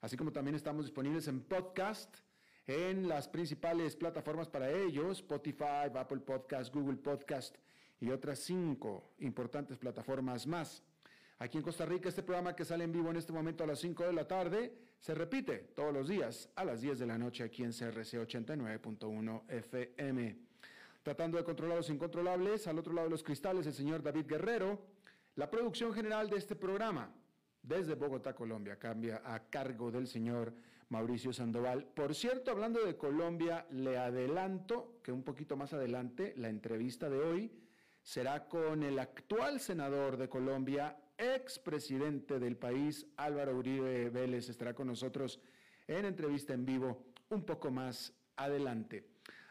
así como también estamos disponibles en podcast, en las principales plataformas para ellos, Spotify, Apple Podcast, Google Podcast y otras cinco importantes plataformas más. Aquí en Costa Rica, este programa que sale en vivo en este momento a las 5 de la tarde se repite todos los días a las 10 de la noche aquí en CRC 89.1 FM. Tratando de controlar los incontrolables, al otro lado de los cristales, el señor David Guerrero. La producción general de este programa, desde Bogotá, Colombia, cambia a cargo del señor Mauricio Sandoval. Por cierto, hablando de Colombia, le adelanto que un poquito más adelante la entrevista de hoy será con el actual senador de Colombia, expresidente del país, Álvaro Uribe Vélez, estará con nosotros en entrevista en vivo un poco más adelante.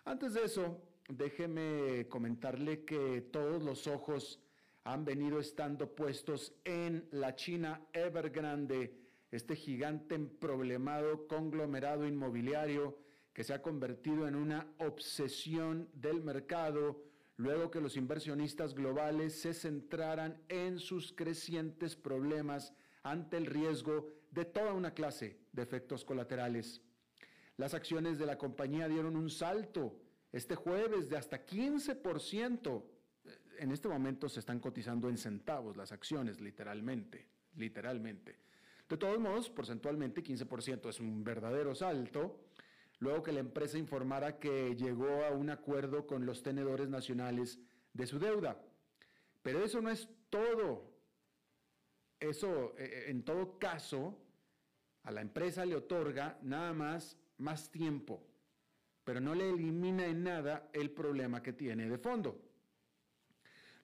Antes de eso, déjeme comentarle que todos los ojos han venido estando puestos en la China Evergrande, este gigante problemado conglomerado inmobiliario que se ha convertido en una obsesión del mercado luego que los inversionistas globales se centraran en sus crecientes problemas ante el riesgo de toda una clase de efectos colaterales. Las acciones de la compañía dieron un salto este jueves de hasta 15%. En este momento se están cotizando en centavos las acciones, literalmente, literalmente. De todos modos, porcentualmente 15% es un verdadero salto luego que la empresa informara que llegó a un acuerdo con los tenedores nacionales de su deuda. Pero eso no es todo. Eso, e, e, en todo caso, a la empresa le otorga nada más más tiempo, pero no le elimina en nada el problema que tiene de fondo.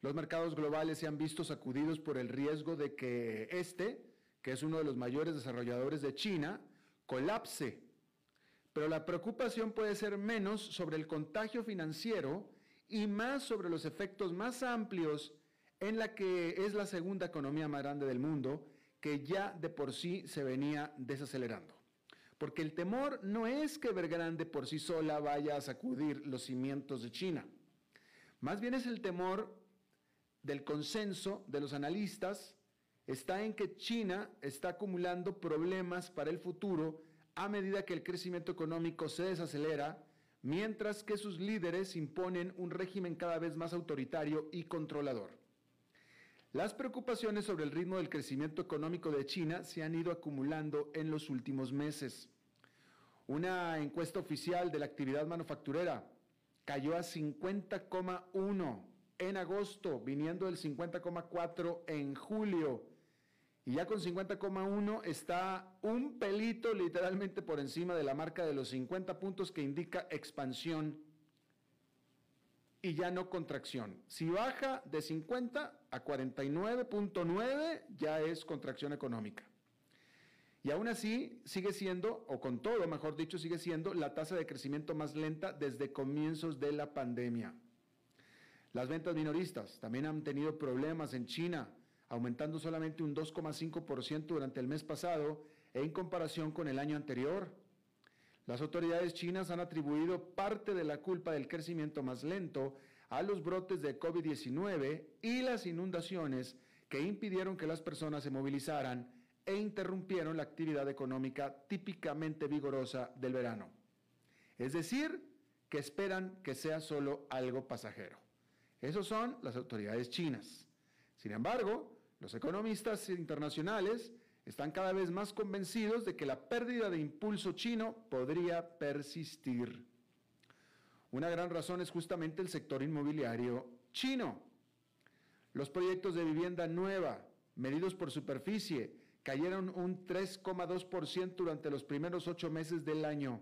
Los mercados globales se han visto sacudidos por el riesgo de que este, que es uno de los mayores desarrolladores de China, colapse pero la preocupación puede ser menos sobre el contagio financiero y más sobre los efectos más amplios en la que es la segunda economía más grande del mundo, que ya de por sí se venía desacelerando. Porque el temor no es que Evergrande por sí sola vaya a sacudir los cimientos de China. Más bien es el temor del consenso de los analistas, está en que China está acumulando problemas para el futuro a medida que el crecimiento económico se desacelera, mientras que sus líderes imponen un régimen cada vez más autoritario y controlador. Las preocupaciones sobre el ritmo del crecimiento económico de China se han ido acumulando en los últimos meses. Una encuesta oficial de la actividad manufacturera cayó a 50,1 en agosto, viniendo del 50,4 en julio y ya con 50,1 está un pelito literalmente por encima de la marca de los 50 puntos que indica expansión y ya no contracción. Si baja de 50 a 49.9 ya es contracción económica. Y aún así sigue siendo, o con todo, mejor dicho, sigue siendo la tasa de crecimiento más lenta desde comienzos de la pandemia. Las ventas minoristas también han tenido problemas en China aumentando solamente un 2,5% durante el mes pasado en comparación con el año anterior. Las autoridades chinas han atribuido parte de la culpa del crecimiento más lento a los brotes de COVID-19 y las inundaciones que impidieron que las personas se movilizaran e interrumpieron la actividad económica típicamente vigorosa del verano. Es decir, que esperan que sea solo algo pasajero. Esos son las autoridades chinas. Sin embargo, los economistas internacionales están cada vez más convencidos de que la pérdida de impulso chino podría persistir. Una gran razón es justamente el sector inmobiliario chino. Los proyectos de vivienda nueva, medidos por superficie, cayeron un 3,2% durante los primeros ocho meses del año.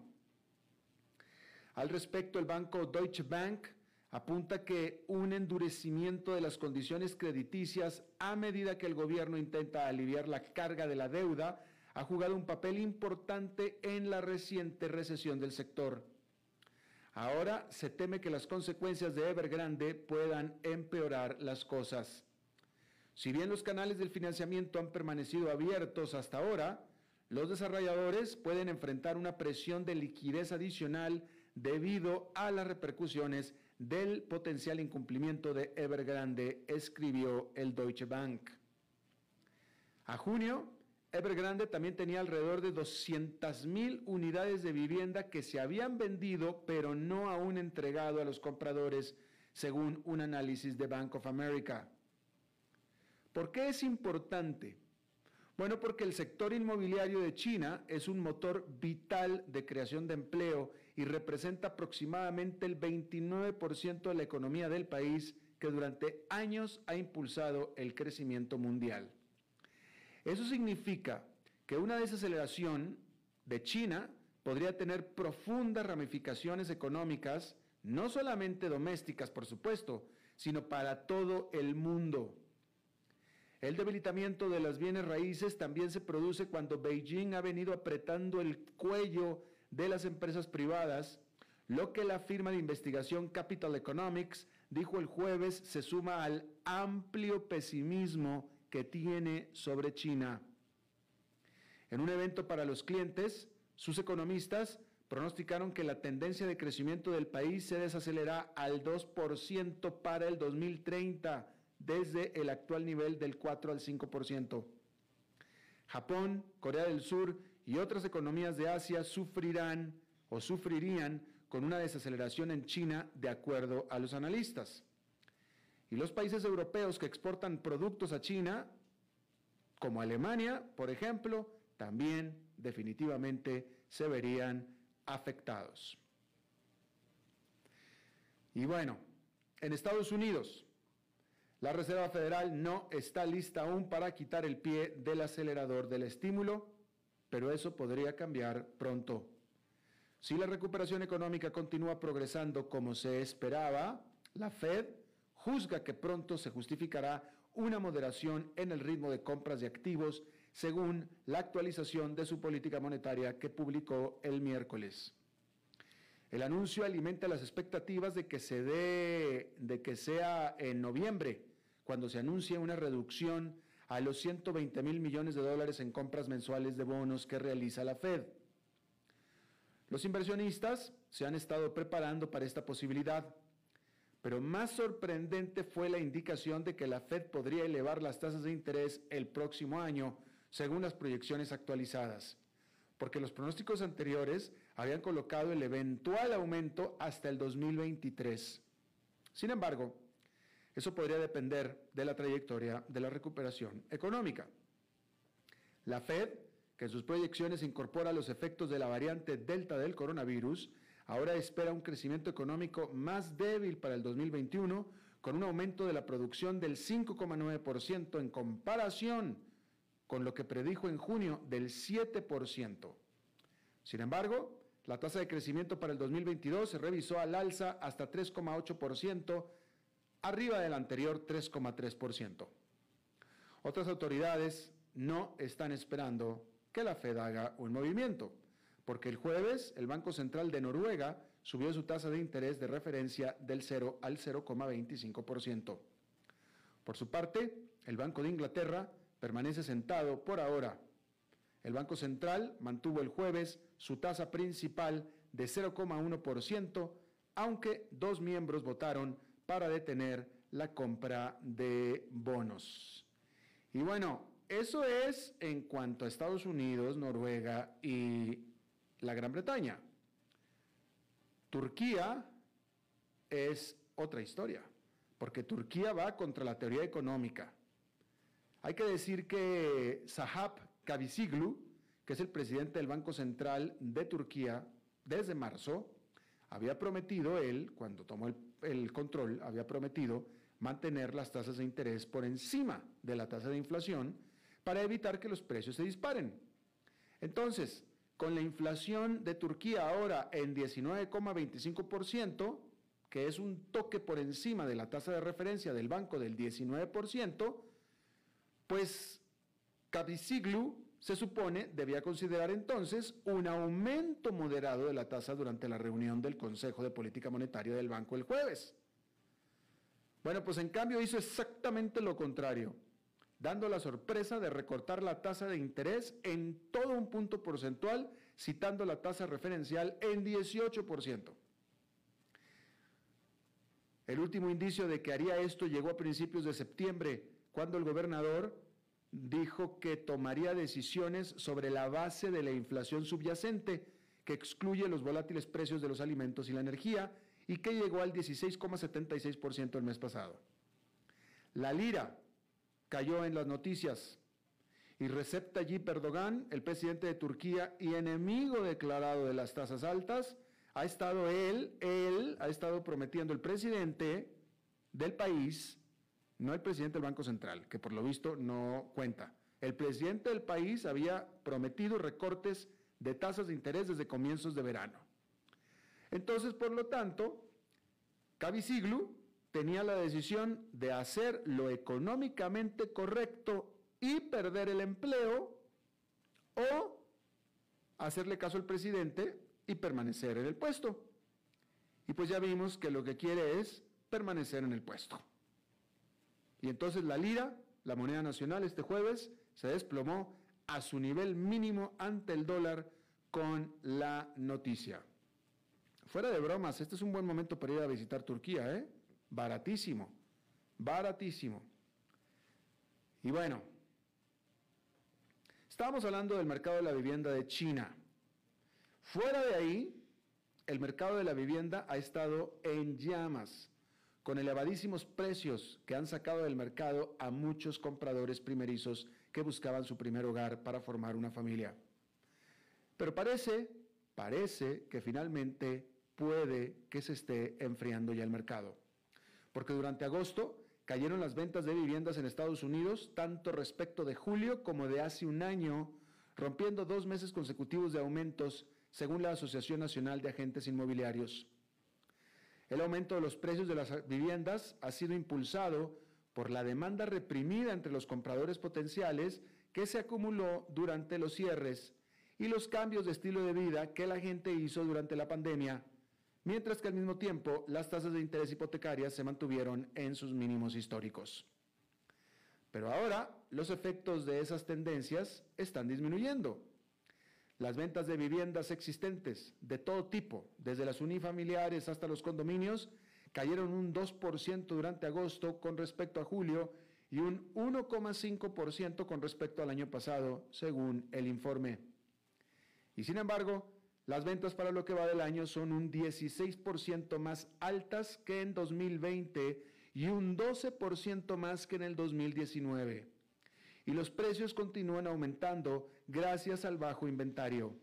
Al respecto, el banco Deutsche Bank apunta que un endurecimiento de las condiciones crediticias a medida que el gobierno intenta aliviar la carga de la deuda ha jugado un papel importante en la reciente recesión del sector. Ahora se teme que las consecuencias de Evergrande puedan empeorar las cosas. Si bien los canales del financiamiento han permanecido abiertos hasta ahora, los desarrolladores pueden enfrentar una presión de liquidez adicional debido a las repercusiones del potencial incumplimiento de Evergrande, escribió el Deutsche Bank. A junio, Evergrande también tenía alrededor de 200.000 unidades de vivienda que se habían vendido pero no aún entregado a los compradores, según un análisis de Bank of America. ¿Por qué es importante? Bueno, porque el sector inmobiliario de China es un motor vital de creación de empleo y representa aproximadamente el 29% de la economía del país que durante años ha impulsado el crecimiento mundial. Eso significa que una desaceleración de China podría tener profundas ramificaciones económicas, no solamente domésticas, por supuesto, sino para todo el mundo. El debilitamiento de las bienes raíces también se produce cuando Beijing ha venido apretando el cuello de las empresas privadas, lo que la firma de investigación Capital Economics dijo el jueves se suma al amplio pesimismo que tiene sobre China. En un evento para los clientes, sus economistas pronosticaron que la tendencia de crecimiento del país se desacelera al 2% para el 2030, desde el actual nivel del 4 al 5%. Japón, Corea del Sur y otras economías de Asia sufrirán o sufrirían con una desaceleración en China, de acuerdo a los analistas. Y los países europeos que exportan productos a China, como Alemania, por ejemplo, también definitivamente se verían afectados. Y bueno, en Estados Unidos, la Reserva Federal no está lista aún para quitar el pie del acelerador del estímulo, pero eso podría cambiar pronto. Si la recuperación económica continúa progresando como se esperaba, la Fed juzga que pronto se justificará una moderación en el ritmo de compras de activos según la actualización de su política monetaria que publicó el miércoles. El anuncio alimenta las expectativas de que se dé, de que sea en noviembre, cuando se anuncie una reducción a los 120 mil millones de dólares en compras mensuales de bonos que realiza la Fed. Los inversionistas se han estado preparando para esta posibilidad. Pero más sorprendente fue la indicación de que la Fed podría elevar las tasas de interés el próximo año, según las proyecciones actualizadas, porque los pronósticos anteriores habían colocado el eventual aumento hasta el 2023. Sin embargo, eso podría depender de la trayectoria de la recuperación económica. La Fed, que en sus proyecciones incorpora los efectos de la variante Delta del coronavirus, ahora espera un crecimiento económico más débil para el 2021, con un aumento de la producción del 5,9% en comparación con lo que predijo en junio del 7%. Sin embargo, la tasa de crecimiento para el 2022 se revisó al alza hasta 3,8%, arriba del anterior 3,3%. Otras autoridades no están esperando que la Fed haga un movimiento porque el jueves el Banco Central de Noruega subió su tasa de interés de referencia del 0 al 0,25%. Por su parte, el Banco de Inglaterra permanece sentado por ahora. El Banco Central mantuvo el jueves su tasa principal de 0,1%, aunque dos miembros votaron para detener la compra de bonos. Y bueno, eso es en cuanto a Estados Unidos, Noruega y la Gran Bretaña. Turquía es otra historia, porque Turquía va contra la teoría económica. Hay que decir que Sahap Kavisiglu, que es el presidente del Banco Central de Turquía desde marzo, había prometido él, cuando tomó el, el control, había prometido mantener las tasas de interés por encima de la tasa de inflación para evitar que los precios se disparen. Entonces, con la inflación de Turquía ahora en 19,25%, que es un toque por encima de la tasa de referencia del banco del 19%, pues Kavisiglu se supone debía considerar entonces un aumento moderado de la tasa durante la reunión del Consejo de Política Monetaria del banco el jueves. Bueno, pues en cambio hizo exactamente lo contrario dando la sorpresa de recortar la tasa de interés en todo un punto porcentual, citando la tasa referencial en 18%. El último indicio de que haría esto llegó a principios de septiembre, cuando el gobernador dijo que tomaría decisiones sobre la base de la inflación subyacente, que excluye los volátiles precios de los alimentos y la energía, y que llegó al 16,76% el mes pasado. La lira, cayó en las noticias. Y Recep Tayyip Erdogan, el presidente de Turquía y enemigo declarado de las tasas altas, ha estado él, él ha estado prometiendo el presidente del país, no el presidente del Banco Central, que por lo visto no cuenta. El presidente del país había prometido recortes de tasas de interés desde comienzos de verano. Entonces, por lo tanto, Siglu tenía la decisión de hacer lo económicamente correcto y perder el empleo o hacerle caso al presidente y permanecer en el puesto. Y pues ya vimos que lo que quiere es permanecer en el puesto. Y entonces la lira, la moneda nacional, este jueves se desplomó a su nivel mínimo ante el dólar con la noticia. Fuera de bromas, este es un buen momento para ir a visitar Turquía, ¿eh? baratísimo, baratísimo. Y bueno, estábamos hablando del mercado de la vivienda de China. Fuera de ahí, el mercado de la vivienda ha estado en llamas, con elevadísimos precios que han sacado del mercado a muchos compradores primerizos que buscaban su primer hogar para formar una familia. Pero parece, parece que finalmente puede que se esté enfriando ya el mercado porque durante agosto cayeron las ventas de viviendas en Estados Unidos, tanto respecto de julio como de hace un año, rompiendo dos meses consecutivos de aumentos, según la Asociación Nacional de Agentes Inmobiliarios. El aumento de los precios de las viviendas ha sido impulsado por la demanda reprimida entre los compradores potenciales que se acumuló durante los cierres y los cambios de estilo de vida que la gente hizo durante la pandemia mientras que al mismo tiempo las tasas de interés hipotecarias se mantuvieron en sus mínimos históricos. Pero ahora los efectos de esas tendencias están disminuyendo. Las ventas de viviendas existentes de todo tipo, desde las unifamiliares hasta los condominios, cayeron un 2% durante agosto con respecto a julio y un 1,5% con respecto al año pasado, según el informe. Y sin embargo, las ventas para lo que va del año son un 16% más altas que en 2020 y un 12% más que en el 2019. Y los precios continúan aumentando gracias al bajo inventario.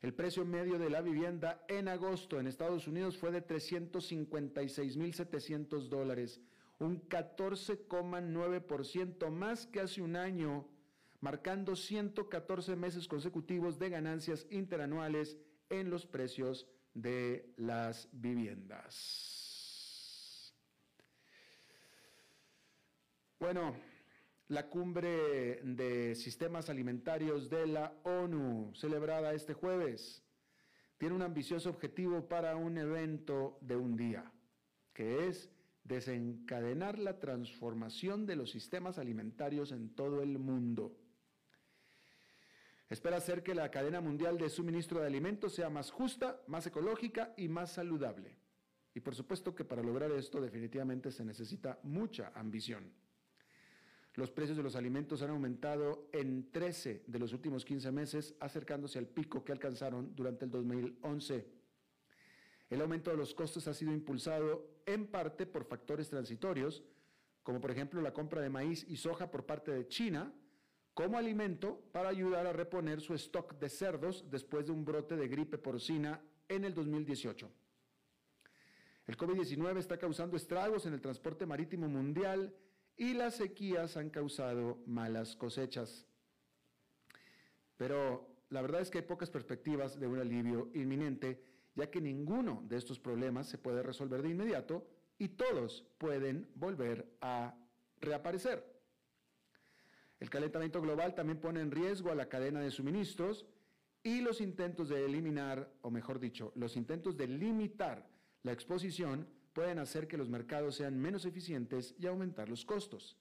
El precio medio de la vivienda en agosto en Estados Unidos fue de 356.700 dólares, un 14,9% más que hace un año marcando 114 meses consecutivos de ganancias interanuales en los precios de las viviendas. Bueno, la cumbre de sistemas alimentarios de la ONU, celebrada este jueves, tiene un ambicioso objetivo para un evento de un día, que es desencadenar la transformación de los sistemas alimentarios en todo el mundo. espera hacer que la cadena mundial de suministro de alimentos sea más justa, más ecológica y más saludable. Y por supuesto que para lograr esto definitivamente se necesita mucha ambición. Los precios de los alimentos han aumentado en 13 de los últimos 15 meses, acercándose al pico que alcanzaron durante el 2011. El aumento de los costos ha sido impulsado en parte por factores transitorios, como por ejemplo la compra de maíz y soja por parte de China, como alimento para ayudar a reponer su stock de cerdos después de un brote de gripe porcina en el 2018. El COVID-19 está causando estragos en el transporte marítimo mundial y las sequías han causado malas cosechas. Pero la verdad es que hay pocas perspectivas de un alivio inminente, ya que ninguno de estos problemas se puede resolver de inmediato y todos pueden volver a reaparecer. El calentamiento global también pone en riesgo a la cadena de suministros y los intentos de eliminar, o mejor dicho, los intentos de limitar la exposición pueden hacer que los mercados sean menos eficientes y aumentar los costos.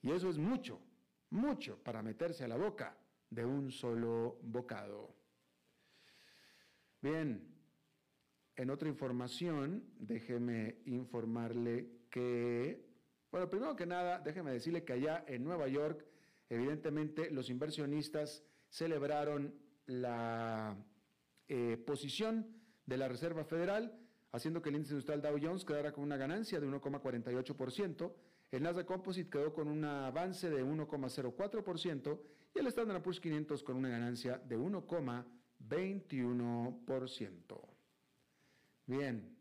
Y eso es mucho, mucho para meterse a la boca de un solo bocado. Bien, en otra información, déjeme informarle que, bueno, primero que nada, déjeme decirle que allá en Nueva York, evidentemente los inversionistas celebraron la eh, posición de la Reserva Federal haciendo que el índice industrial Dow Jones quedara con una ganancia de 1,48%, el Nasdaq Composite quedó con un avance de 1,04% y el Standard Poor's 500 con una ganancia de 1,21%. Bien.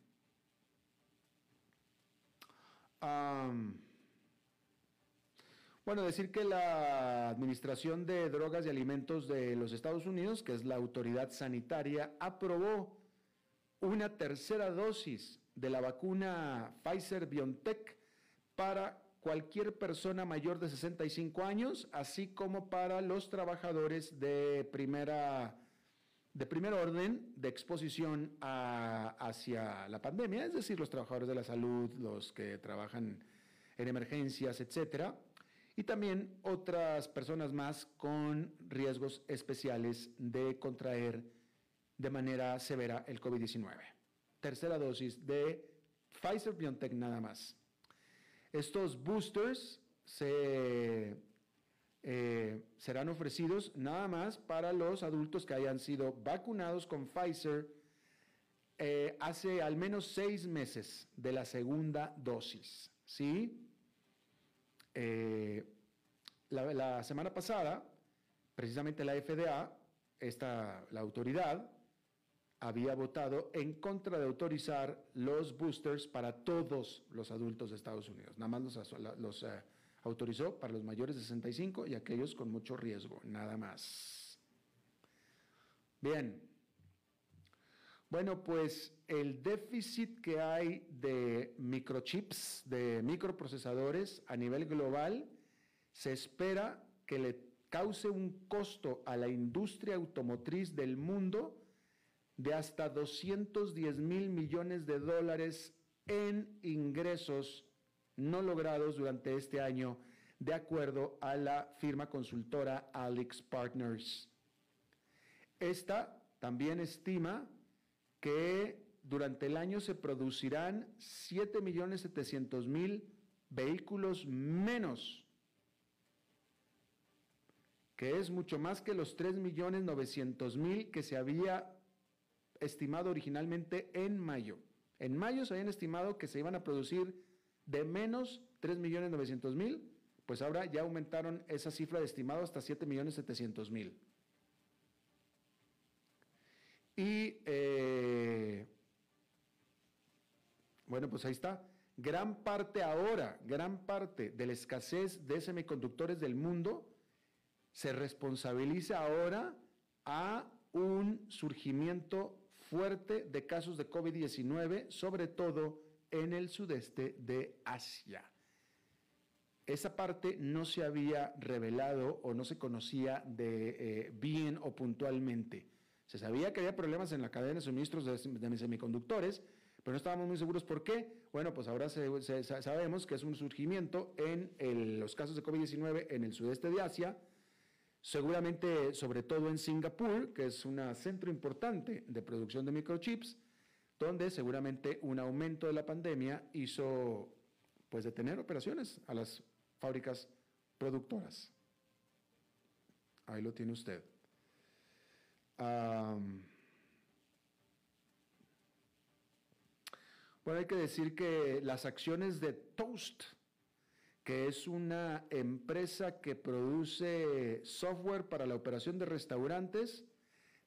bueno, decir que la Administración de Drogas y Alimentos de los Estados Unidos, que es la autoridad sanitaria, aprobó una tercera dosis de la vacuna Pfizer BioNTech para cualquier persona mayor de 65 años, así como para los trabajadores de primera de primer orden de exposición hacia la pandemia, es decir, los trabajadores de la salud, los que trabajan en emergencias, etcétera, y también otras personas más con riesgos especiales de contraer de manera severa el COVID-19. Tercera dosis de Pfizer BioNTech nada más. Estos boosters se, eh, serán ofrecidos nada más para los adultos que hayan sido vacunados con Pfizer eh, hace al menos seis meses de la segunda dosis. ¿sí? Eh, la, la, semana pasada, precisamente la FDA, esta, la autoridad, había votado en contra de autorizar los boosters para todos los adultos de Estados Unidos. Nada más los, eh, autorizó para los mayores de 65 y aquellos con mucho riesgo, nada más. Bien. Bueno, pues el déficit que hay de microchips, de microprocesadores a nivel global, se espera que le cause un costo a la industria automotriz del mundo de hasta 210 mil millones de dólares en ingresos no logrados durante este año, de acuerdo a la firma consultora Alex Partners. Esta también estima que durante el año se producirán 7.700.000 vehículos menos, que es mucho más que los 3.900.000 que se había estimado originalmente en mayo. En mayo se habían estimado que se iban a producir de menos 3.900.000, pues ahora ya aumentaron esa cifra de estimado hasta 7.700.000. Y eh, bueno, pues ahí está. Gran parte ahora, gran parte de la escasez de semiconductores del mundo se responsabiliza ahora a un surgimiento fuerte de casos de COVID-19, sobre todo en el sudeste de Asia. Esa parte no se había revelado o no se conocía de eh, bien o puntualmente. Se sabía que había problemas en la cadena de suministros de, semiconductores, pero no estábamos muy seguros por qué. Bueno, pues ahora sabemos que es un surgimiento en los casos de COVID-19 en el sudeste de Asia, Seguramente, sobre todo en Singapur, que es un centro importante de producción de microchips, donde seguramente un aumento de la pandemia hizo pues detener operaciones a las fábricas productoras. Ahí lo tiene usted. bueno, hay que decir que las acciones de Toast, que es una empresa que produce software para la operación de restaurantes,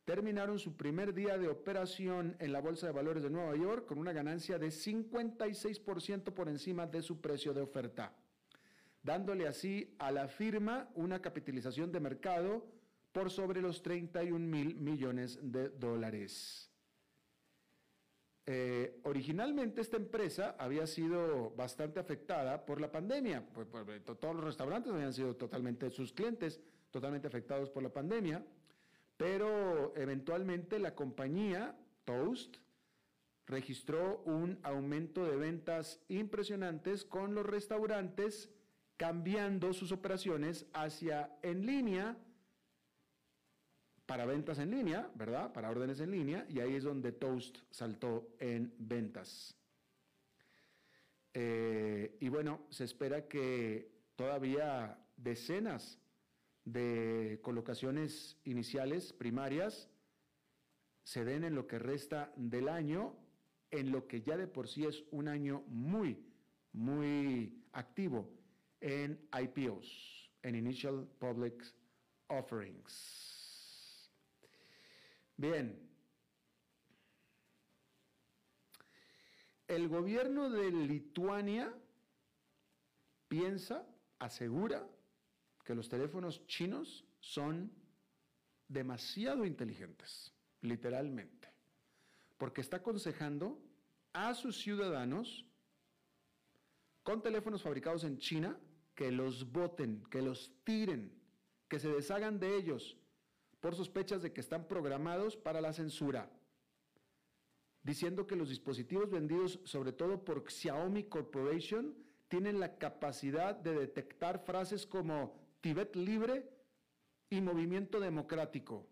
terminaron su primer día de operación en la Bolsa de Valores de Nueva York con una ganancia de 56% por encima de su precio de oferta, dándole así a la firma una capitalización de mercado por sobre los 31 mil millones de dólares. Eh, originalmente esta empresa había sido bastante afectada por la pandemia, pues, pues, todos los restaurantes habían sido totalmente, sus clientes totalmente afectados por la pandemia, pero eventualmente la compañía Toast registró un aumento de ventas impresionantes con los restaurantes cambiando sus operaciones hacia en línea para ventas en línea, ¿verdad? Para órdenes en línea, y ahí es donde Toast saltó en ventas. Eh, y bueno, se espera que todavía decenas de colocaciones iniciales primarias se den en lo que resta del año, en lo que ya de por sí es un año muy, muy activo en IPOs, en Initial Public Offerings. Bien. El gobierno de Lituania piensa, asegura, que los teléfonos chinos son demasiado inteligentes, literalmente, porque está aconsejando a sus ciudadanos con teléfonos fabricados en China que los boten, que los tiren, que se deshagan de ellos por sospechas de que están programados para la censura, diciendo que los dispositivos vendidos sobre todo por Xiaomi Corporation tienen la capacidad de detectar frases como Tibet libre y movimiento democrático.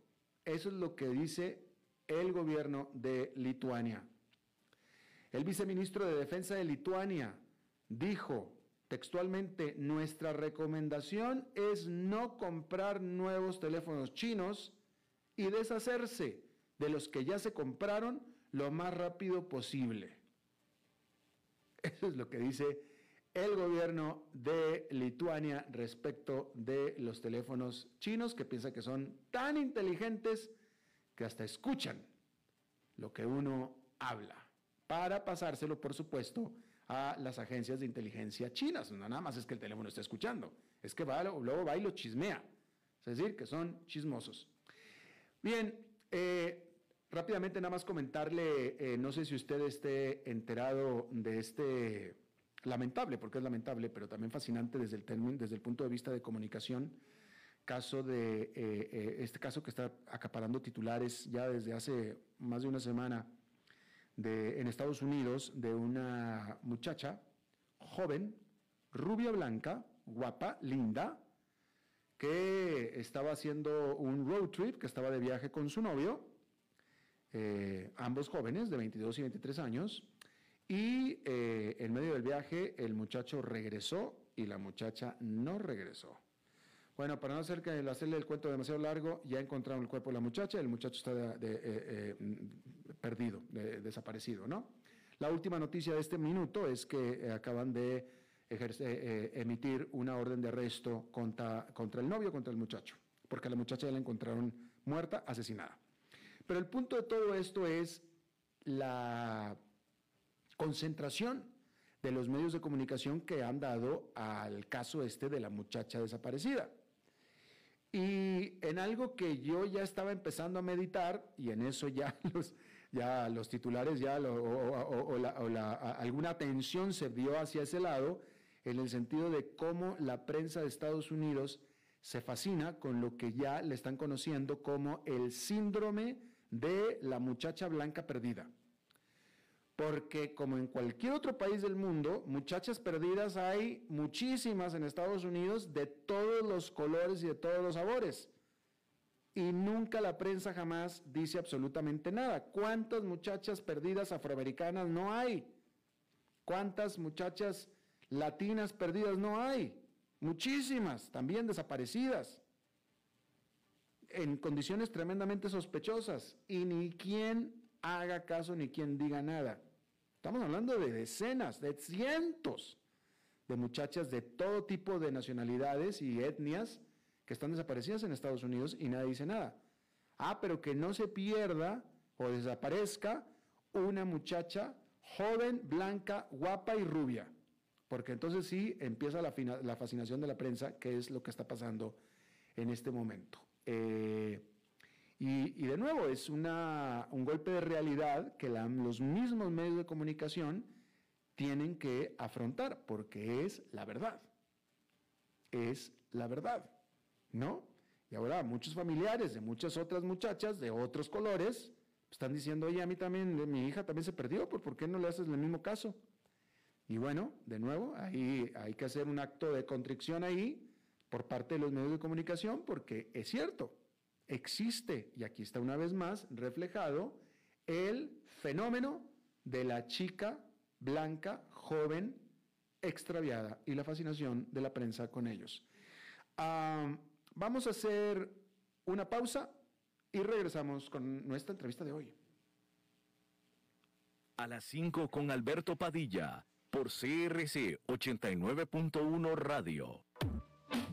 Eso es lo que dice el gobierno de Lituania. El viceministro de Defensa de Lituania dijo textualmente, nuestra recomendación es no comprar nuevos teléfonos chinos y deshacerse de los que ya se compraron lo más rápido posible. Eso es lo que dice el gobierno de Lituania respecto de los teléfonos chinos que piensa que son tan inteligentes que hasta escuchan lo que uno habla para pasárselo, por supuesto, a las agencias de inteligencia chinas. No nada más es que el teléfono esté escuchando, es que va, luego va y lo chismea. Es decir, que son chismosos. Bien, eh, rápidamente nada más comentarle, eh, no sé si usted esté enterado de este lamentable, porque es lamentable, pero también fascinante desde el, desde el punto de vista de comunicación, caso de eh, eh, este caso que está acaparando titulares ya desde hace más de una semana en Estados Unidos de una muchacha joven, rubia blanca, guapa, linda, que estaba haciendo un road trip, que estaba de viaje con su novio, eh, ambos jóvenes de 22 y 23 años, y eh, en medio del viaje el muchacho regresó y la muchacha no regresó. Bueno, para no hacer que hacerle el cuento demasiado largo, ya encontraron el cuerpo de la muchacha, el muchacho está eh, eh, perdido, desaparecido, ¿no? La última noticia de este minuto es que acaban de emitir una orden de arresto contra, contra el novio, contra el muchacho, porque a la muchacha ya la encontraron muerta, asesinada. Pero el punto de todo esto es la concentración de los medios de comunicación que han dado al caso este de la muchacha desaparecida. Y en algo que yo ya estaba empezando a meditar, y en eso ya los, ya los titulares, ya o, alguna atención se dio hacia ese lado, en el sentido de cómo la prensa de Estados Unidos se fascina con lo que ya le están conociendo como el síndrome de la muchacha blanca perdida. Porque como en cualquier otro país del mundo, muchachas perdidas hay muchísimas en Estados Unidos de todos los colores y de todos los sabores. Y nunca la prensa jamás dice absolutamente nada. ¿Cuántas muchachas perdidas afroamericanas no hay? ¿Cuántas muchachas latinas perdidas no hay? Muchísimas, también desaparecidas, en condiciones tremendamente sospechosas. Y ni quien haga caso ni quien diga nada. Estamos hablando de decenas, de cientos de muchachas de todo tipo de nacionalidades y etnias que están desaparecidas en Estados Unidos y nadie dice nada. Ah, pero que no se pierda o desaparezca una muchacha joven, blanca, guapa y rubia. Porque entonces sí empieza la, fascinación de la prensa, que es lo que está pasando en este momento. Eh, y, de nuevo, es una, un golpe de realidad que los mismos medios de comunicación tienen que afrontar, porque es la verdad. Es la verdad, ¿no? Y ahora muchos familiares de muchas otras muchachas de otros colores están diciendo, oye, a mí también, mi hija también se perdió, ¿por qué no le haces el mismo caso? Y bueno, de nuevo, ahí hay que hacer un acto de contrición ahí por parte de los medios de comunicación, porque es cierto, existe, y aquí está una vez más reflejado, el fenómeno de la chica blanca, joven, extraviada y la fascinación de la prensa con ellos. vamos a hacer una pausa y regresamos con nuestra entrevista de hoy. A las 5 con Alberto Padilla, por CRC 89.1 Radio.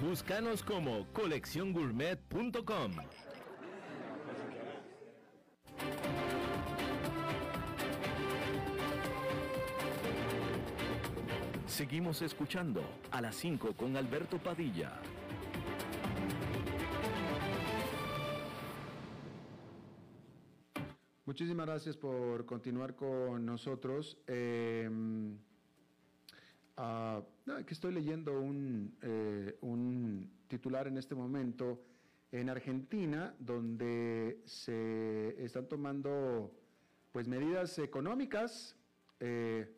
Búscanos como colecciongourmet.com. Seguimos escuchando a las 5 con Alberto Padilla. Muchísimas gracias por continuar con nosotros. Eh, Uh, que estoy leyendo un, eh, un, titular en este momento en Argentina, donde se están tomando pues medidas económicas. Eh,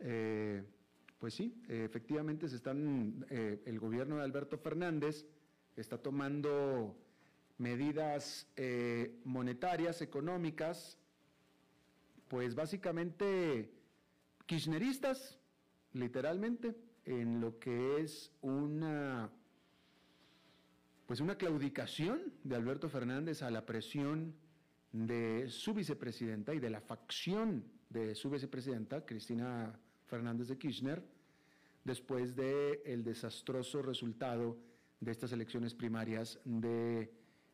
eh, pues sí, efectivamente se están, el gobierno de Alberto Fernández está tomando medidas monetarias, económicas, pues básicamente kirchneristas, literalmente, en lo que es una pues una claudicación de Alberto Fernández a la presión de su vicepresidenta y de la facción de su vicepresidenta, Cristina Fernández de Kirchner, después del el desastroso resultado de estas elecciones primarias de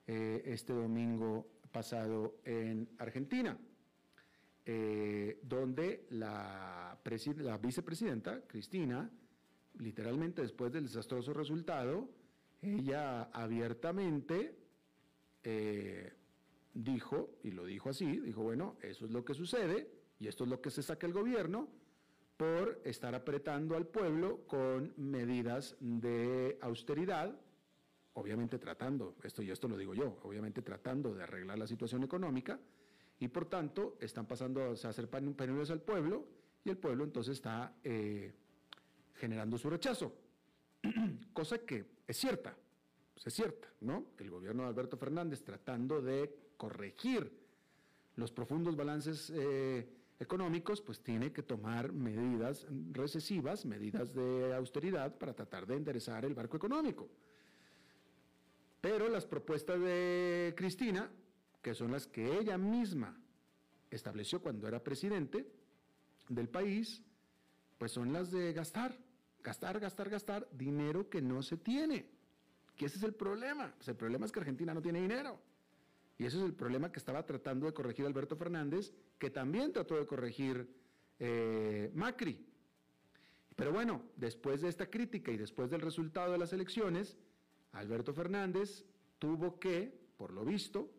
eh, este domingo pasado en Argentina. Eh, donde la, vicepresidenta, Cristina, literalmente después del desastroso resultado, ella abiertamente eh, dijo, y lo dijo así, dijo, bueno, eso es lo que sucede y esto es lo que se saca el gobierno por estar apretando al pueblo con medidas de austeridad obviamente tratando, esto y esto lo digo yo, obviamente tratando de arreglar la situación económica y por tanto están pasando a hacer penurias al pueblo y el pueblo entonces está eh, generando su rechazo, cosa que es cierta, pues es cierta, ¿no? El gobierno de Alberto Fernández tratando de corregir los profundos balances eh, económicos, pues tiene que tomar medidas recesivas, medidas de austeridad para tratar de enderezar el barco económico. Pero las propuestas de Cristina, que son las que ella misma estableció cuando era presidente del país, pues son las de gastar, gastar, gastar, gastar dinero que no se tiene. Que ese es el problema. Pues el problema es que Argentina no tiene dinero. Y ese es el problema que estaba tratando de corregir Alberto Fernández, que también trató de corregir eh, Macri. Pero bueno, después de esta crítica y después del resultado de las elecciones, Alberto Fernández tuvo que, por lo visto,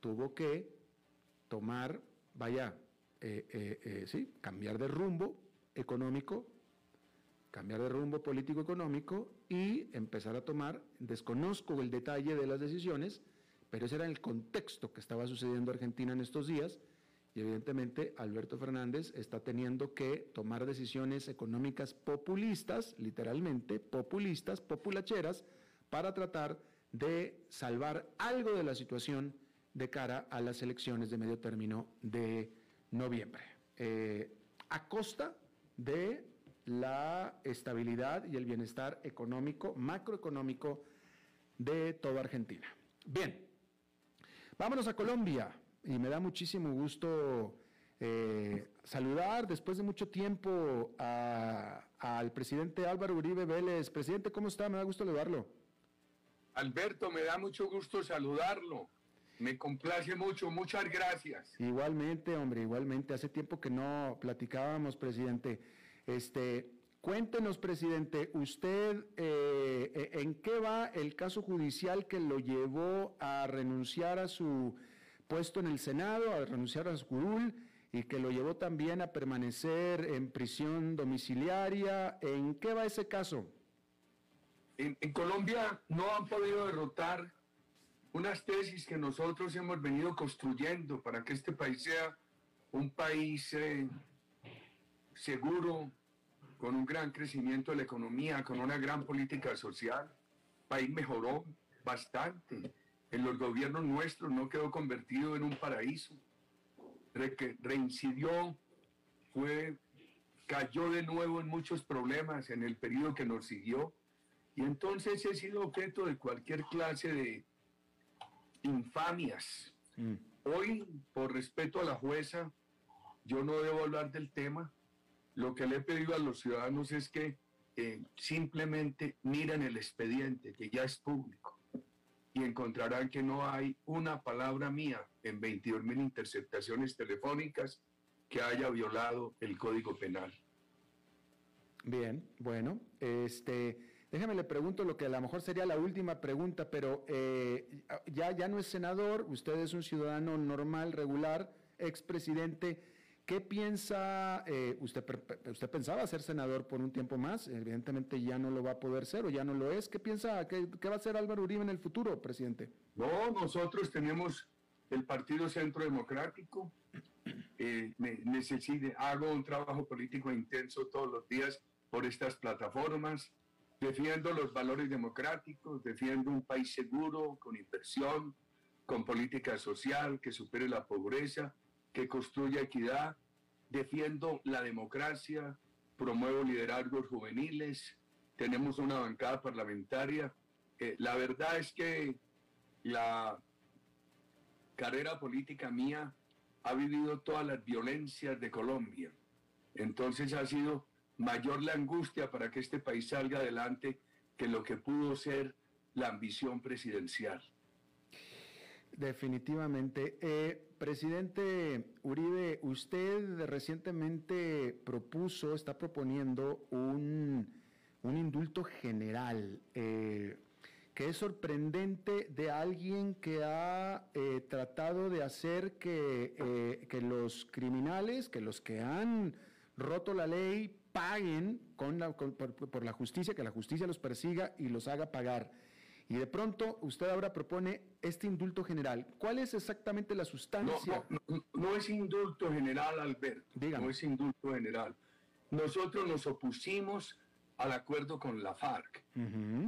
tuvo que tomar, vaya, eh, eh, sí, cambiar de rumbo económico, cambiar de rumbo político-económico y empezar a tomar, desconozco el detalle de las decisiones, pero ese era el contexto que estaba sucediendo en Argentina en estos días y evidentemente Alberto Fernández está teniendo que tomar decisiones económicas populistas, literalmente populistas, populacheras, para tratar de salvar algo de la situación de cara a las elecciones de medio término de noviembre, eh, a costa de la estabilidad y el bienestar económico, macroeconómico de toda Argentina. Bien, vámonos a Colombia y me da muchísimo gusto eh, saludar después de mucho tiempo al presidente Álvaro Uribe Vélez. Presidente, ¿cómo está? Me da gusto saludarlo. Alberto, me da mucho gusto saludarlo. Me complace mucho, muchas gracias. Igualmente, hombre, igualmente. Hace tiempo que no platicábamos, presidente. Este, cuéntenos, presidente, usted, eh, eh, ¿en qué va el caso judicial que lo llevó a renunciar a su puesto en el Senado, a renunciar a su curul y que lo llevó también a permanecer en prisión domiciliaria? ¿En qué va ese caso? en Colombia no han podido derrotar unas tesis que nosotros hemos venido construyendo para que este país sea un país eh, seguro, con un gran crecimiento de la economía, con una gran política social. El país mejoró bastante. En los gobiernos nuestros no quedó convertido en un paraíso. reincidió, fue, cayó de nuevo en muchos problemas en el periodo que nos siguió. Y entonces he sido objeto de cualquier clase de infamias. Mm. Hoy, por respeto a la jueza, yo no debo hablar del tema. Lo que le he pedido a los ciudadanos es que eh, simplemente miren el expediente, que ya es público, y encontrarán que no hay una palabra mía en 22 mil interceptaciones telefónicas que haya violado el Código Penal. Bien, bueno, este, Déjame le pregunto lo que a lo mejor sería la última pregunta, pero eh, ya, ya no es senador, usted es un ciudadano normal, regular, expresidente. ¿Qué piensa, eh, usted, usted pensaba ser senador por un tiempo más, evidentemente ya no lo va a poder ser o ya no lo es. ¿Qué piensa, qué, va a hacer Álvaro Uribe en el futuro, presidente? No, nosotros tenemos el Partido Centro Democrático, eh, hago un trabajo político intenso todos los días por estas plataformas, Defiendo los valores democráticos, defiendo un país seguro, con inversión, con política social que supere la pobreza, que construya equidad. Defiendo la democracia, promuevo liderazgos juveniles, tenemos una bancada parlamentaria. Eh, la verdad es que la carrera política mía ha vivido todas las violencias de Colombia. Entonces ha sido mayor la angustia para que este país salga adelante que lo que pudo ser la ambición presidencial. Definitivamente. Eh, presidente Uribe, usted recientemente propuso, está proponiendo un, indulto general, eh, que es sorprendente de alguien que ha eh, tratado de hacer que, que los criminales, que los que han roto la ley, paguen con por, la justicia, que la justicia los persiga y los haga pagar. Y de pronto usted ahora propone este indulto general. ¿Cuál es exactamente la sustancia? no, no, no es indulto general, Alberto. Dígame. No es indulto general. Nosotros nos opusimos al acuerdo con la FARC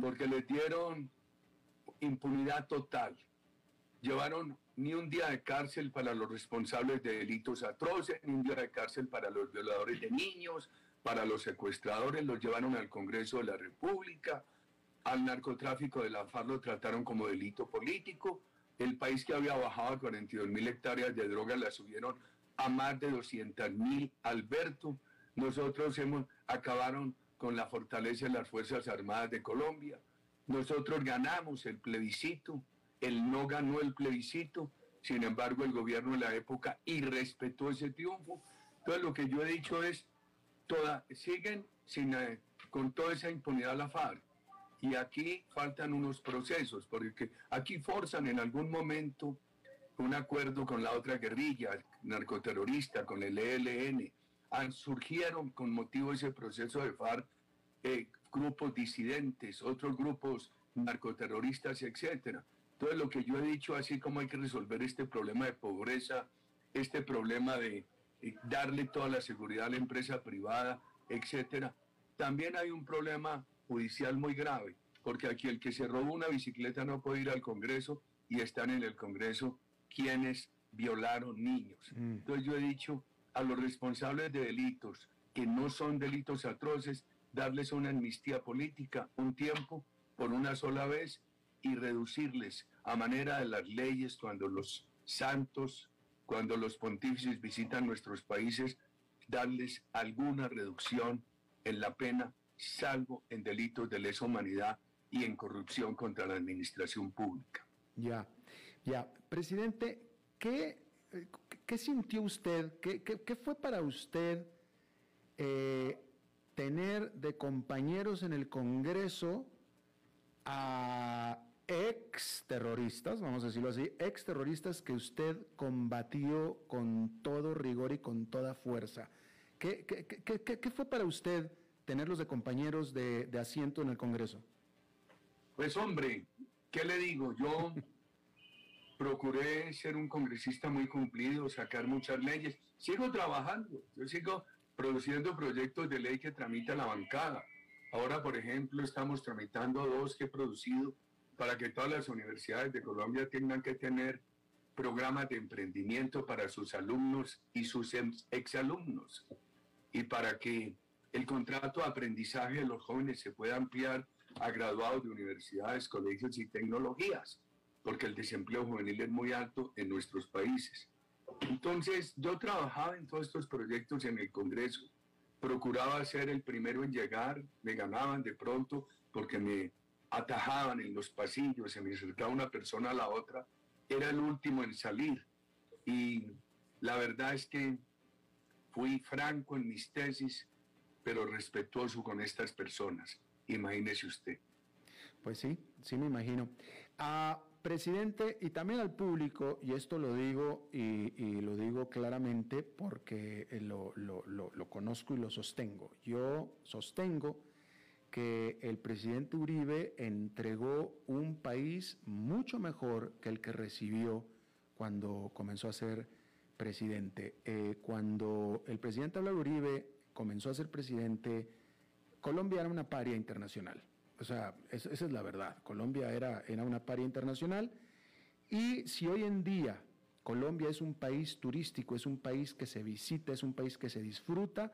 porque les dieron impunidad total. Llevaron ni un día de cárcel para los responsables de delitos atroces, ni un día de cárcel para los violadores de niños, para los secuestradores, los llevaron al Congreso de la República, al narcotráfico de la FARC lo trataron como delito político, el país que había bajado a 42 mil hectáreas de drogas la subieron a más de 200 mil, Alberto. Nosotros hemos, acabaron con la fortaleza de las Fuerzas Armadas de Colombia. Nosotros ganamos el plebiscito, él no ganó el plebiscito, sin embargo el gobierno de la época irrespetó ese triunfo. Entonces lo que yo he dicho es, toda, siguen sin, eh, con toda esa impunidad la FARC. Y aquí faltan unos procesos, porque aquí forzan en algún momento un acuerdo con la otra guerrilla narcoterrorista, con el ELN. Ah, surgieron con motivo de ese proceso de FARC eh, grupos disidentes, otros grupos narcoterroristas, etcétera. Entonces lo que yo he dicho, así como hay que resolver este problema de pobreza, este problema de darle toda la seguridad a la empresa privada, etcétera, también hay un problema judicial muy grave, porque aquí el que se robó una bicicleta no puede ir al Congreso y están en el Congreso quienes violaron niños. Mm. Entonces yo he dicho a los responsables de delitos que no son delitos atroces, darles una amnistía política, un tiempo, por una sola vez, y reducirles a manera de las leyes cuando los santos, cuando los pontífices visitan nuestros países, darles alguna reducción en la pena, salvo en delitos de lesa humanidad y en corrupción contra la administración pública. Ya, ya. Presidente, ¿qué, sintió usted? ¿Qué, qué- qué fue para usted eh, tener de compañeros en el Congreso a ex terroristas, vamos a decirlo así, ex terroristas que usted combatió con todo rigor y con toda fuerza? ¿Qué, fue para usted tenerlos de compañeros de, de asiento en el Congreso? Pues hombre, ¿qué le digo? Yo procuré ser un congresista muy cumplido, sacar muchas leyes. Sigo trabajando, yo sigo produciendo proyectos de ley que tramita la bancada. Ahora, por ejemplo, estamos tramitando dos que he producido para que todas las universidades de Colombia tengan que tener programas de emprendimiento para sus alumnos y sus ex- exalumnos. Y para que el contrato de aprendizaje de los jóvenes se pueda ampliar a graduados de universidades, colegios y tecnologías, porque el desempleo juvenil es muy alto en nuestros países. Entonces, yo trabajaba en todos estos proyectos en el Congreso, procuraba ser el primero en llegar, me ganaban de pronto porque me atajaban en los pasillos, se me acercaba una persona a la otra, era el último en salir. Y la verdad es que fui franco en mis tesis, pero respetuoso con estas personas. Imagínese usted. Pues sí, sí me imagino. Ah, presidente, y también al público, y esto lo digo y, lo digo claramente porque lo conozco y lo sostengo. Yo sostengo que el presidente Uribe entregó un país mucho mejor que el que recibió cuando comenzó a ser presidente. Eh, cuando el presidente Álvaro Uribe comenzó a ser presidente, Colombia era una paria internacional. O sea, es- esa es la verdad. Colombia era, era una paria internacional. Y si hoy en día Colombia es un país turístico, es un país que se visita, es un país que se disfruta,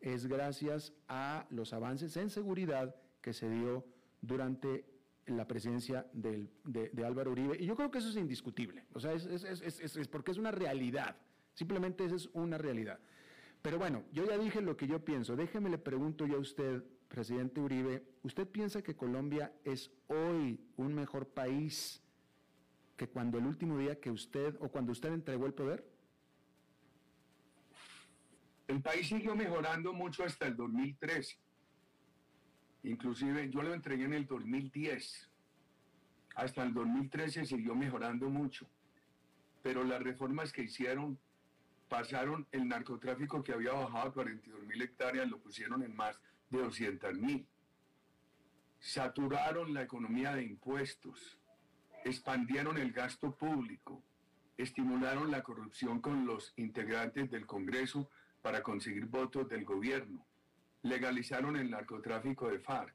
es gracias a los avances en seguridad que se dio durante la presidencia del- de, Álvaro Uribe. Y yo creo que eso es indiscutible. O sea, es- es porque es una realidad. Simplemente esa es una realidad. Pero bueno, yo ya dije lo que yo pienso. Déjeme le pregunto yo a usted, presidente Uribe, ¿usted piensa que Colombia es hoy un mejor país que cuando el último día que usted o cuando usted entregó el poder? El país siguió mejorando mucho hasta el 2013. Inclusive yo lo entregué en el 2010. Hasta el 2013 siguió mejorando mucho. Pero las reformas que hicieron pasaron el narcotráfico que había bajado a 42 mil hectáreas, lo pusieron en más de 200 mil. saturaron la economía de impuestos, expandieron el gasto público, estimularon la corrupción con los integrantes del Congreso para conseguir votos del gobierno, legalizaron el narcotráfico de FARC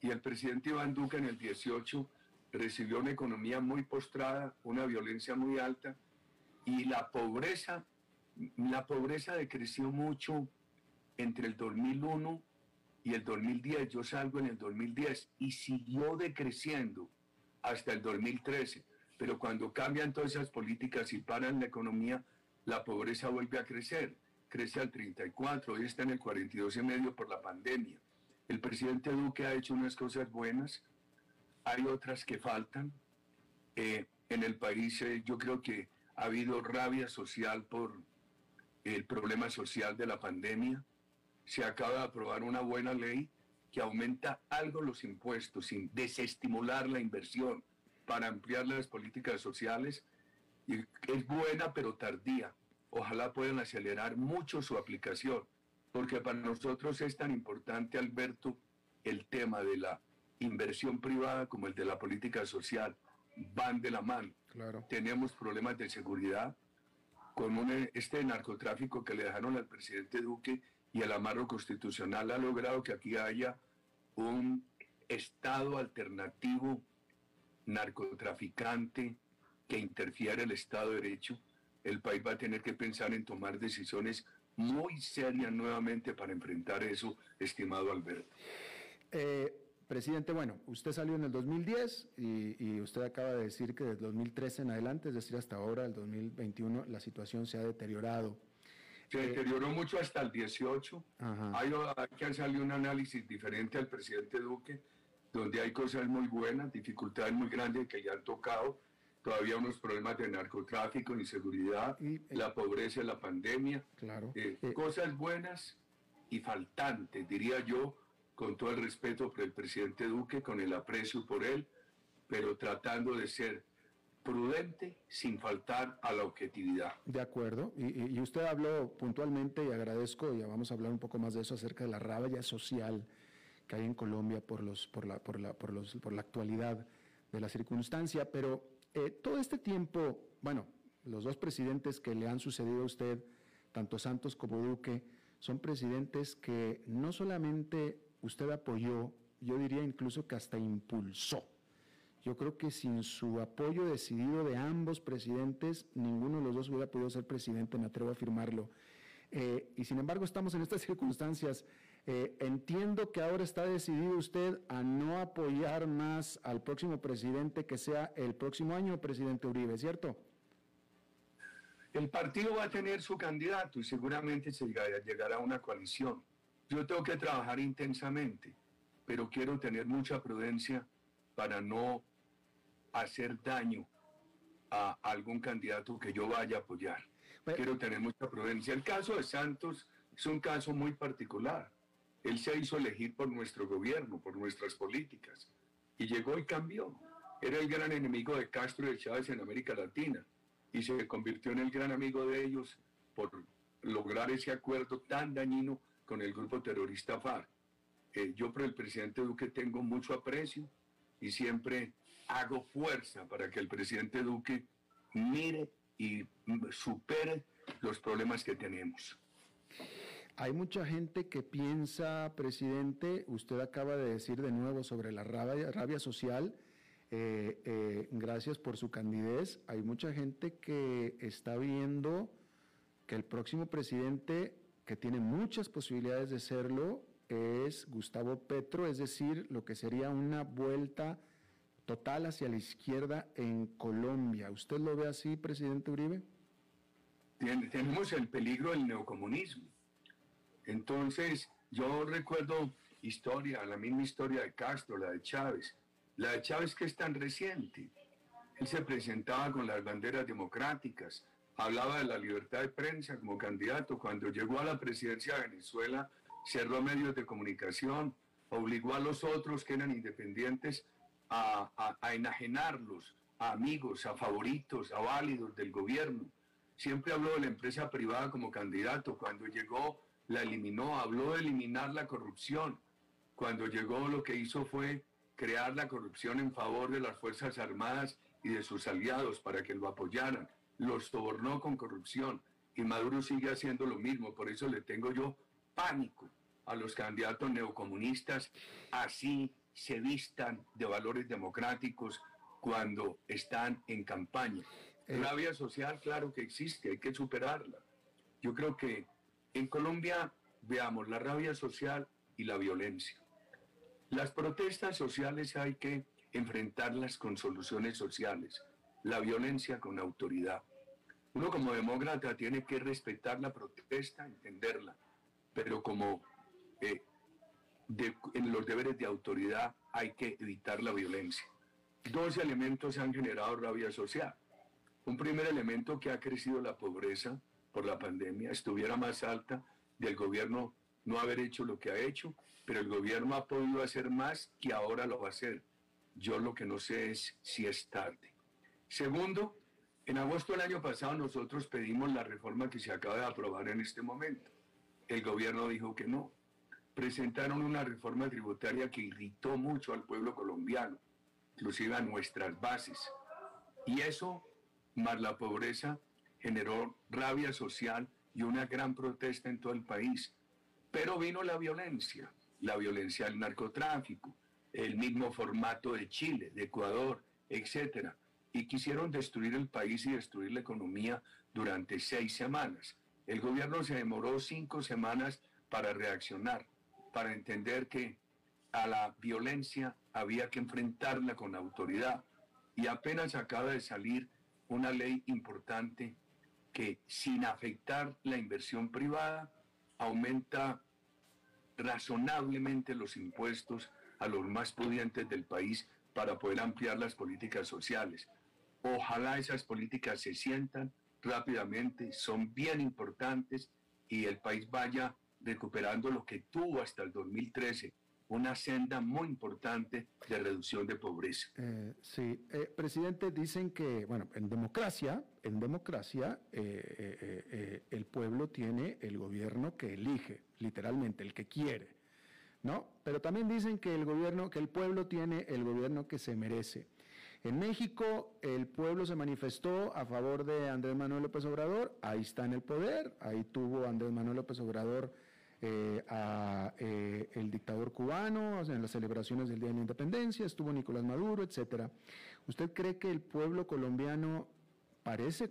y el presidente Iván Duque en el 18 recibió una economía muy postrada, una violencia muy alta y la pobreza, la pobreza decreció mucho entre el 2001 y el 2010. Yo salgo en el 2010 y siguió decreciendo hasta el 2013. Pero cuando cambian todas esas políticas y paran la economía, la pobreza vuelve a crecer. Crece al 34, hoy está en el 42 y medio por la pandemia. El presidente Duque ha hecho unas cosas buenas, hay otras que faltan. Eh, en el país eh, yo creo que ha habido rabia social por el problema social de la pandemia. Se acaba de aprobar una buena ley que aumenta algo los impuestos sin desestimular la inversión para ampliar las políticas sociales. Y es buena pero tardía. Ojalá puedan acelerar mucho su aplicación, porque para nosotros es tan importante, Alberto, el tema de la inversión privada como el de la política social. Van de la mano. Claro. Tenemos problemas de seguridad con un, este narcotráfico que le dejaron al presidente Duque y el amarro constitucional ha logrado que aquí haya un Estado alternativo narcotraficante que interfiere el Estado de Derecho. El país va a tener que pensar en tomar decisiones muy serias nuevamente para enfrentar eso, estimado Alberto. Eh, Presidente, bueno, usted salió en el 2010 y, usted acaba de decir que desde 2013 en adelante, es decir, hasta ahora, el 2021, la situación se ha deteriorado. Se deterioró mucho hasta el 18. Hay, que hacerle un análisis diferente al presidente Duque, donde hay cosas muy buenas, dificultades muy grandes que ya han tocado, todavía unos problemas de narcotráfico, inseguridad, eh, la pobreza, la pandemia, claro. Eh, eh, cosas buenas y faltantes, diría yo, con todo el respeto por el presidente Duque, con el aprecio por él, pero tratando de ser prudente sin faltar a la objetividad. De acuerdo, y, usted habló puntualmente y agradezco, ya vamos a hablar un poco más de eso acerca de la rabia social que hay en Colombia por, los, por, la, por, la, por, los, por la actualidad de la circunstancia, pero eh, todo este tiempo, bueno, los dos presidentes que le han sucedido a usted, tanto Santos como Duque, son presidentes que no solamente usted apoyó, yo diría incluso que hasta impulsó. Yo creo que sin su apoyo decidido de ambos presidentes, ninguno de los dos hubiera podido ser presidente, me atrevo a afirmarlo. Eh, y sin embargo estamos en estas circunstancias. Eh, entiendo que ahora está decidido usted a no apoyar más al próximo presidente que sea el próximo año, presidente Uribe, ¿cierto? El partido va a tener su candidato y seguramente se llegará a una coalición. Yo tengo que trabajar intensamente, pero quiero tener mucha prudencia para no hacer daño a algún candidato que yo vaya a apoyar. quiero tener mucha prudencia. El caso de Santos es un caso muy particular. Él se hizo elegir por nuestro gobierno, por nuestras políticas, y llegó y cambió. Era el gran enemigo de Castro y de Chávez en América Latina, y se convirtió en el gran amigo de ellos por lograr ese acuerdo tan dañino con el grupo terrorista FARC. Eh, yo por el presidente Duque tengo mucho aprecio y siempre hago fuerza para que el presidente Duque mire y supere los problemas que tenemos. Hay mucha gente que piensa, presidente, usted acaba de decir de nuevo sobre la rabia, social, eh, eh, gracias por su candidez. Hay mucha gente que está viendo que el próximo presidente que tiene muchas posibilidades de serlo, es Gustavo Petro, es decir, lo que sería una vuelta total hacia la izquierda en Colombia. ¿Usted lo ve así, presidente Uribe? Tenemos el peligro del neocomunismo. Entonces, yo recuerdo historia, la misma historia de Castro, la de Chávez. La de Chávez que es tan reciente. Él se presentaba con las banderas democráticas, hablaba de la libertad de prensa como candidato. Cuando llegó a la presidencia de Venezuela, cerró medios de comunicación, obligó a los otros que eran independientes a, enajenarlos, a amigos, a favoritos, a válidos del gobierno. Siempre habló de la empresa privada como candidato. Cuando llegó, la eliminó. Habló de eliminar la corrupción. Cuando llegó, lo que hizo fue crear la corrupción en favor de las Fuerzas Armadas y de sus aliados para que lo apoyaran. Los sobornó con corrupción y Maduro sigue haciendo lo mismo. Por eso le tengo yo pánico a los candidatos neocomunistas, así se vistan de valores democráticos cuando están en campaña. Eh, la vía social, claro que existe, hay que superarla. Yo creo que en Colombia veamos la rabia social y la violencia. Las protestas sociales hay que enfrentarlas con soluciones sociales, la violencia con autoridad. Uno como demócrata tiene que respetar la protesta, entenderla, pero como eh, en los deberes de autoridad hay que evitar la violencia. Dos elementos han generado rabia social. Un primer elemento que ha crecido la pobreza por la pandemia, estuviera más alta del gobierno no haber hecho lo que ha hecho, pero el gobierno ha podido hacer más que ahora lo va a hacer. Yo lo que no sé es si es tarde. Segundo, en agosto del año pasado nosotros pedimos la reforma que se acaba de aprobar en este momento. El gobierno dijo que no. Presentaron una reforma tributaria que irritó mucho al pueblo colombiano, inclusive a nuestras bases. Y eso, más la pobreza, generó rabia social y una gran protesta en todo el país. Pero vino la violencia, la violencia del narcotráfico, el mismo formato de Chile, de Ecuador, etcétera, y quisieron destruir el país y destruir la economía durante seis semanas. El gobierno se demoró cinco semanas para reaccionar, para entender que a la violencia había que enfrentarla con autoridad. Y apenas acaba de salir una ley importante que sin afectar la inversión privada aumenta razonablemente los impuestos a los más pudientes del país para poder ampliar las políticas sociales. Ojalá esas políticas se sientan rápidamente, son bien importantes y el país vaya recuperando lo que tuvo hasta el 2013, una senda muy importante de reducción de pobreza. Eh, sí, eh, presidente, dicen que, bueno, en democracia, en democracia, eh, el pueblo tiene el gobierno que elige, literalmente, el que quiere, ¿no? Pero también dicen que el gobierno, que el pueblo tiene el gobierno que se merece. En México, el pueblo se manifestó a favor de Andrés Manuel López Obrador, ahí está en el poder, ahí tuvo Andrés Manuel López Obrador eh, a eh, el dictador cubano, en las celebraciones del Día de la Independencia, estuvo Nicolás Maduro, etcétera. ¿Usted cree que el pueblo colombiano parece,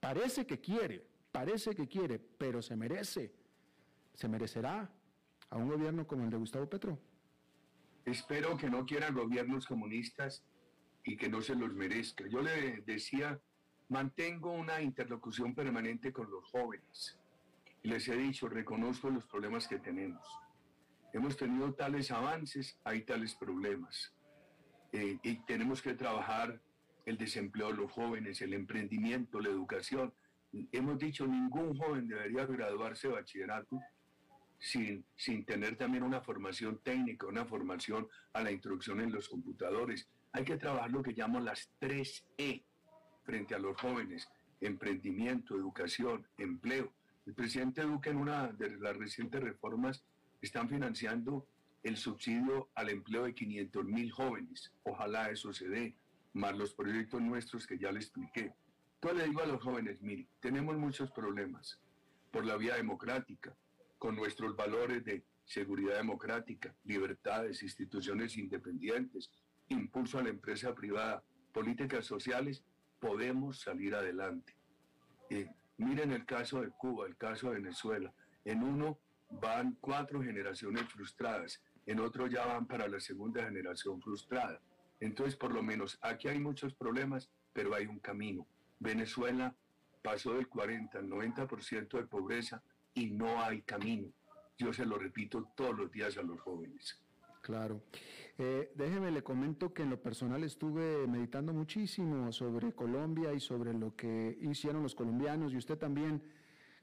parece que quiere, parece que quiere, pero se merece, se merecerá a un gobierno como el de Gustavo Petro? Espero que no quieran gobiernos comunistas y que no se los merezca. Yo le decía, mantengo una interlocución permanente con los jóvenes les he dicho, reconozco los problemas que tenemos. Hemos tenido tales avances, hay tales problemas. Eh, y tenemos que trabajar el desempleo de los jóvenes, el emprendimiento, la educación. Hemos dicho, ningún joven debería graduarse de bachillerato sin, sin tener también una formación técnica, una formación a la introducción en los computadores. Hay que trabajar lo que llamo las 3E frente a los jóvenes, emprendimiento, educación, empleo. El presidente Duque en una de las recientes reformas están financiando el subsidio al empleo de 500 mil jóvenes. Ojalá eso se dé, más los proyectos nuestros que ya le expliqué. Entonces le digo a los jóvenes, mire, tenemos muchos problemas por la vía democrática, con nuestros valores de seguridad democrática, libertades, instituciones independientes, impulso a la empresa privada, políticas sociales, podemos salir adelante. Eh, Miren el caso de Cuba, el caso de Venezuela. En uno van cuatro generaciones frustradas, en otro ya van para la segunda generación frustrada. Entonces, por lo menos, aquí hay muchos problemas, pero hay un camino. Venezuela pasó del 40 al 90% de pobreza y no hay camino. Yo se lo repito todos los días a los jóvenes. Claro. Eh, déjeme, le comento que en lo personal estuve meditando muchísimo sobre Colombia y sobre lo que hicieron los colombianos y usted también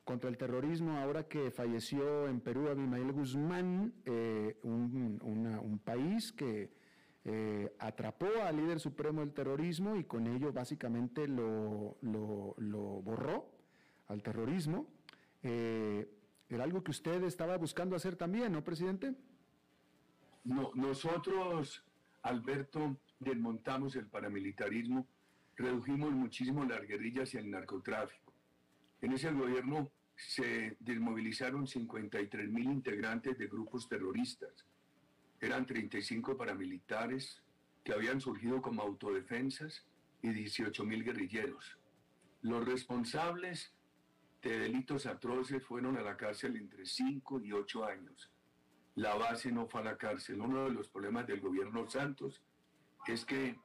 contra el terrorismo, ahora que falleció en Perú Abimael Guzmán, eh, un, país que eh, atrapó al líder supremo del terrorismo y con ello básicamente lo, borró al terrorismo. era algo que usted estaba buscando hacer también, ¿no, presidente? No, nosotros Alberto, desmontamos el paramilitarismo, redujimos muchísimo las guerrillas y el narcotráfico. En ese gobierno se desmovilizaron 53 mil integrantes de grupos terroristas. Eran 35 paramilitares que habían surgido como autodefensas y 18 mil guerrilleros. Los responsables de delitos atroces fueron a la cárcel entre 5 y 8 años. La base no fue a la cárcel. Uno de los problemas del gobierno Santos es que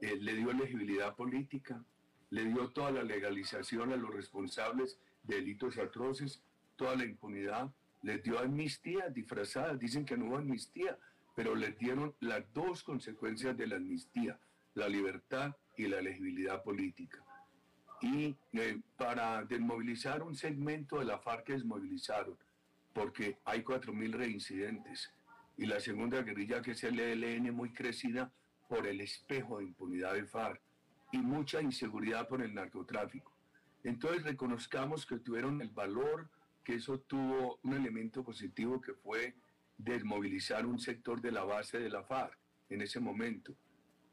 eh, le dio elegibilidad política, le dio toda la legalización a los responsables de delitos atroces, toda la impunidad, les dio amnistía disfrazada, dicen que no hubo amnistía, pero les dieron las dos consecuencias de la amnistía, la libertad y la elegibilidad política. Y eh, para desmovilizar un segmento de la FARC desmovilizaron, porque hay 4.000 reincidentes, y la segunda guerrilla que es el ELN muy crecida por el espejo de impunidad de FARC, y mucha inseguridad por el narcotráfico. Entonces reconozcamos que tuvieron el valor, que eso tuvo un elemento positivo que fue desmovilizar un sector de la base de la FARC en ese momento.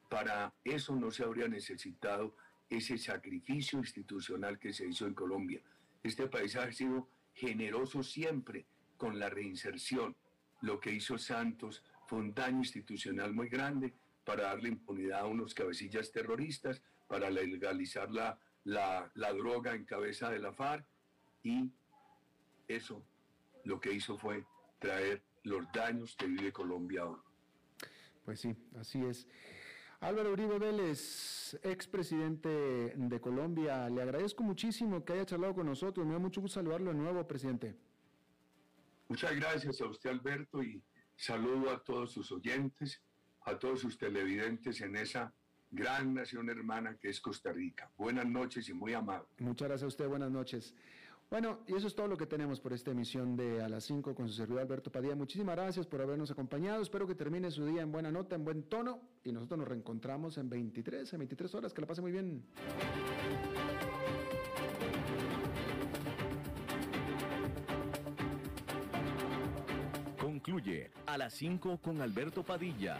Para eso no se habría necesitado ese sacrificio institucional que se hizo en Colombia. Este país ha sido generoso siempre con la reinserción. Lo que hizo Santos fue un daño institucional muy grande para darle impunidad a unos cabecillas terroristas, para legalizar la, la, droga en cabeza de la FARC y eso lo que hizo fue traer los daños que vive Colombia ahora. Pues sí, así es. Álvaro Uribe Vélez, expresidente de Colombia, le agradezco muchísimo que haya charlado con nosotros. Me da mucho gusto saludarlo de nuevo, presidente. Muchas gracias a usted, Alberto, y saludo a todos sus oyentes, a todos sus televidentes en esa gran nación hermana que es Costa Rica. Buenas noches y muy amado. Muchas gracias a usted, buenas noches. Bueno, y eso es todo lo que tenemos por esta emisión de A las 5 con su servidor Alberto Padilla. Muchísimas gracias por habernos acompañado. Espero que termine su día en buena nota, en buen tono. Y nosotros nos reencontramos en 23, en 23 horas. Que la pase muy bien. Concluye A las 5 con Alberto Padilla